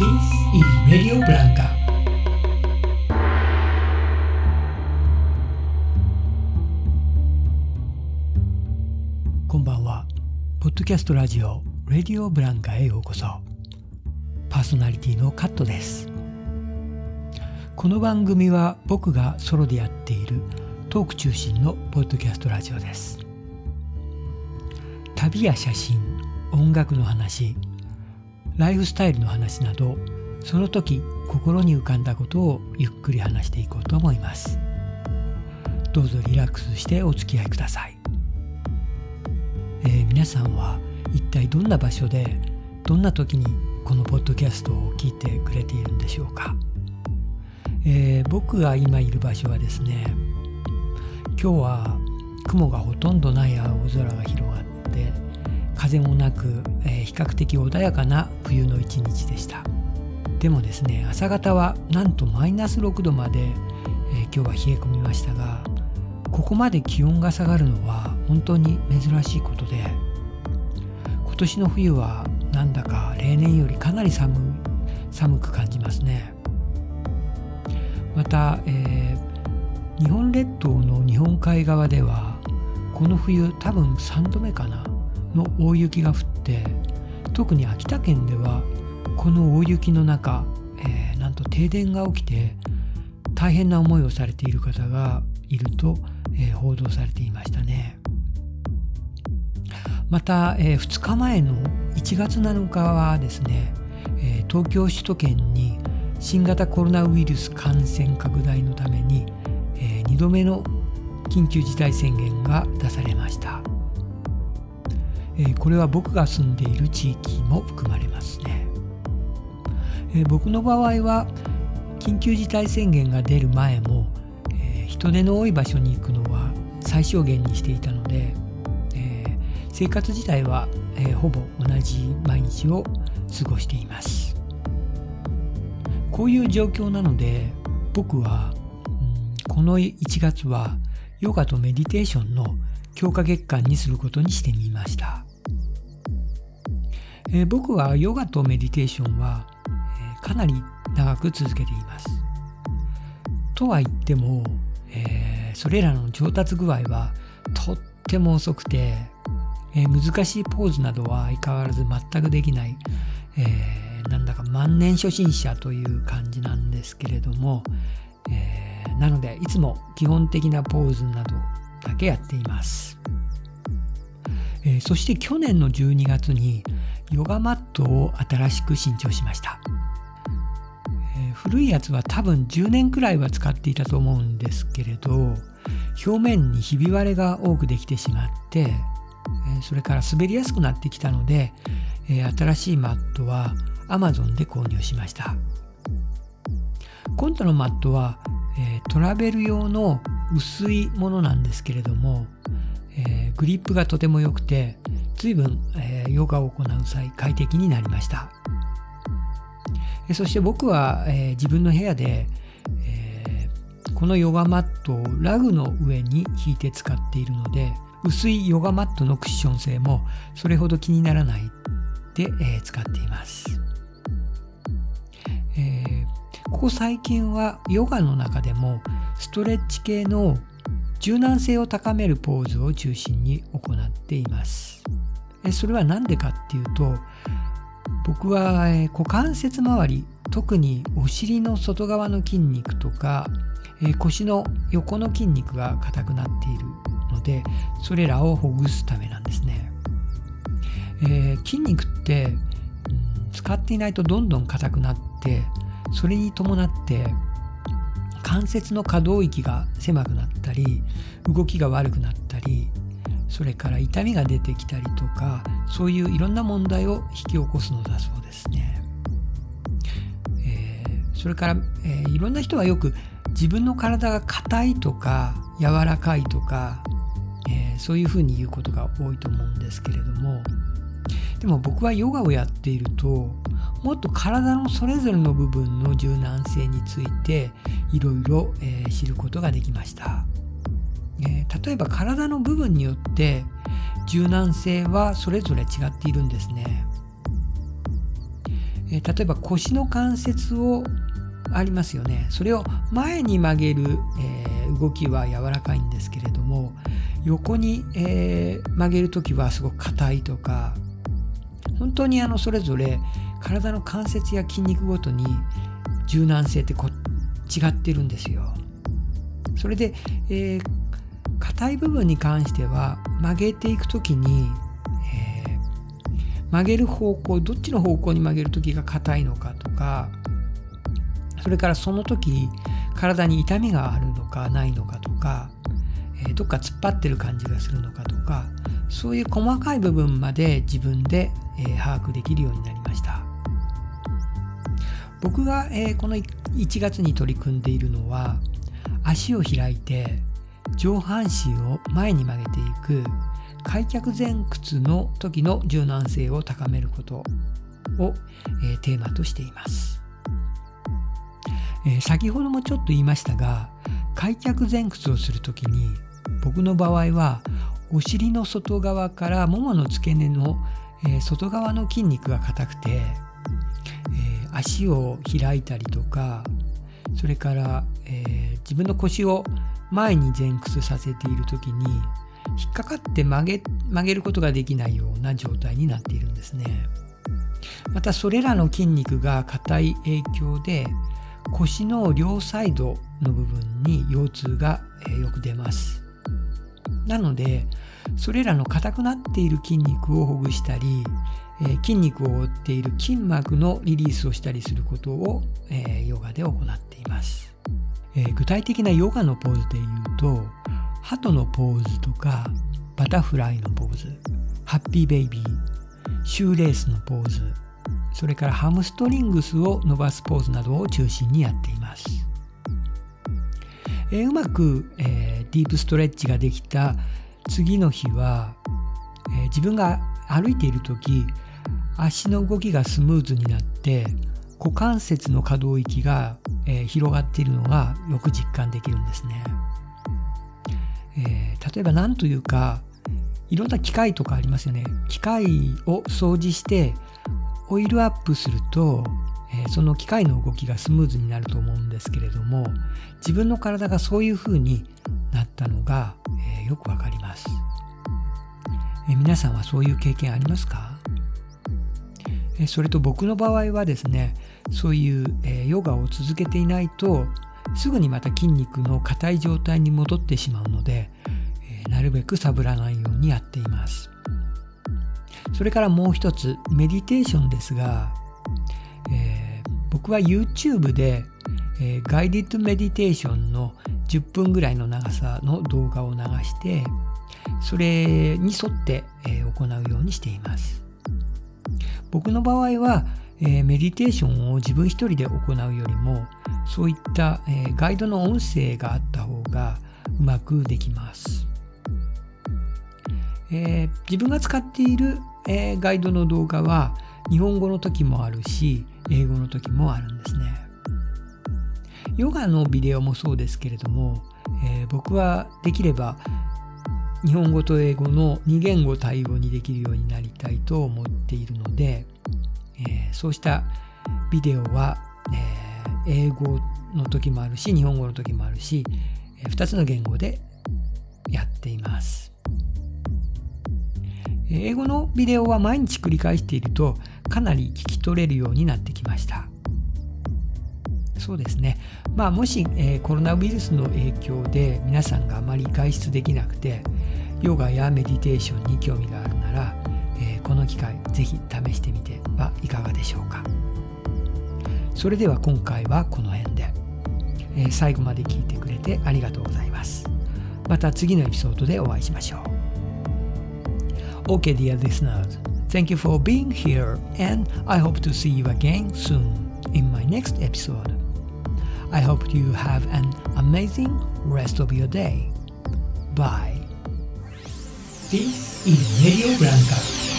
is Radio Blanca. こんばんは。ポッドキャストラジオ Radio Blanca へようこそ。パーソナリティのカットです。この番組は僕がソロでやっているトーク中心のポッドキャストラジオです。旅や写真音楽の話ライフスタイルの話などその時心に浮かんだことをゆっくり話していこうと思います。どうぞリラックスしてお付き合いください、えー、皆さんは一体どんな場所でどんな時にこのポッドキャストを聞いてくれているんでしょうか、えー、僕が今いる場所はですね今日は雲がほとんどない青空が広がって風もなく、えー、比較的穏やかな冬の一日でした。でもですね朝方はなんとマイナス6度まで、えー、今日は冷え込みましたがここまで気温が下がるのは本当に珍しいことで今年の冬はなんだか例年よりかなり寒寒く感じますね。また、えー日本列島の日本海側ではこの冬多分3度目かな。の大雪が降って特に秋田県ではこの大雪の中、えー、なんと停電が起きて大変な思いをされている方がいると、えー、報道されていましたね。また、えー、2日前の1月7日はですね、え東京首都圏に新型コロナウイルス感染拡大のためにえー、2度目の緊急事態宣言が出されました、え、これは僕が住んでいる地域も含まれますね、え、僕の場合は緊急事態宣言が出る前も、え、人手の多い場所に行くのは最小限にしていたので、え、生活自体は、え、ほぼ同じ毎日を過ごしています。こういう状況なので僕はこの1月はヨガとメディテーションの強化月間にすることにしてみました、えー、僕はヨガとメディテーションは、えー、かなり長く続けています。とは言っても、えー、それらの上達具合はとっても遅くて、え難しいポーズなどは相変わらず全くできない、えなんだか万年初心者という感じなんですけれども、えなのでいつも基本的なポーズなどだけやっています、えー、そして去年の12月にヨガマットを新しく新調しました、えー、古いやつは多分10年くらいは使っていたと思うんですけれど表面にひび割れが多くできてしまって、えー、それから滑りやすくなってきたので、え新しいマットは Amazon で購入しました。今度のマットはえトラベル用の薄いものなんですけれども、グリップがとても良くて随分、えー、ヨガを行う際快適になりました、そして僕は、え自分の部屋で、えこのヨガマットをラグの上に引いて使っているので薄いヨガマットのクッション性もそれほど気にならないで、え使っています。えここ最近はヨガの中でもストレッチ系の柔軟性を高めるポーズを中心に行っています。それは何でかっていうと僕は股関節周り特にお尻の外側の筋肉とか腰の横の筋肉が硬くなっているのでそれらをほぐすためなんですね、えー、筋肉って、使っていないとどんどん硬くなってそれに伴って関節の可動域が狭くなったり動きが悪くなったりそれから痛みが出てきたりとかそういういろんな問題を引き起こすのだそうですね。えー、それから、えー、いろんな人はよく自分の体が硬いとか柔らかいとか、えー、そういうふうに言うことが多いと思うんですけれどもでも僕はヨガをやっているともっと体のそれぞれの部分の柔軟性についていろいろ知ることができました、え、例えば体の部分によって柔軟性はそれぞれ違っているんですね、え例えば腰の関節をありますよね。それを前に曲げる、え、動きは柔らかいんですけれども横に、え、曲げる時はすごく硬いとか本当にあのそれぞれ体の関節や筋肉ごとに柔軟性ってこ違ってるんですよ。それで、えー、硬い部分に関しては曲げていく時に、えー、曲げる方向どっちの方向に曲げる時が硬いのかとかそれからその時体に痛みがあるのかないのかとか、えー、どっか突っ張ってる感じがするのかとかそういう細かい部分まで自分で、えー、把握できるようになりました僕が、え、この1 1月に取り組んでいるのは足を開いて上半身を前に曲げていく開脚前屈の時の柔軟性を高めることを、えー、テーマとしています、えー、先ほどもちょっと言いましたが開脚前屈をする時に僕の場合はお尻の外側からももの付け根の、えー、外側の筋肉が硬くて、足を開いたりとかそれから、えー、自分の腰を前に前屈させている時に引っかかって曲げ曲げることができないような状態になっているんですね。またそれらの筋肉が硬い影響で腰の両サイドの部分に腰痛がよく出ます。なのでそれらの硬くなっている筋肉をほぐしたりえ筋肉を覆っている筋膜のリリースをしたりすることを、えヨガで行っています、え具体的なヨガのポーズで言うと鳩のポーズとかバタフライのポーズハッピーベイビーシューレースのポーズそれからハムストリングスを伸ばすポーズなどを中心にやっています、えうまく、えディープストレッチができた次の日は、え自分が歩いている時足の動きがスムーズになって股関節の可動域が、えー、広がっているのがよく実感できるんですね。えー、例えば何というかいろんな機械とかありますよね。機械を掃除してオイルアップすると、えー、その機械の動きがスムーズになると思うんですけれども自分の体がそういう風になったのが、えよくわかります、え皆さんはそういう経験ありますか？それと僕の場合はですねそういうえヨガを続けていないとすぐにまた筋肉の硬い状態に戻ってしまうのでえなるべくサボらないようにやっています。それからもう一つメディテーションですが、えー、僕は YouTube で、えー、ガイディッドメディテーションの10分ぐらいの長さの動画を流してそれに沿って、え、行うようにしています。僕の場合は、え、メディテーションを自分一人で行うよりもそういった、え、ガイドの音声があった方がうまくできます、えー、自分が使っている、えガイドの動画は日本語の時もあるし英語の時もあるんですね。ヨガのビデオもそうですけれども、え僕はできれば日本語と英語の2言語対応にできるようになりたいと思っているので、えー、そうしたビデオは、えー、英語の時もあるし日本語の時もあるし、え、2つの言語でやっています。英語のビデオは毎日繰り返しているとかなり聞き取れるようになってきました。そうですね。まあ、もし、えー、コロナウイルスの影響で皆さんがあまり外出できなくて、ヨガやメディテーションに興味があるなら、えー、この機会ぜひ試してみてはいかがでしょうか。それでは今回はこの辺で、えー、最後まで聞いてくれてありがとうございます。また次のエピソードでお会いしましょう。OK dear listeners, thank you for being here and I hope to see you again soon in my next episode. I hope you have an amazing rest of your day. Bye. This is Radio Blanca.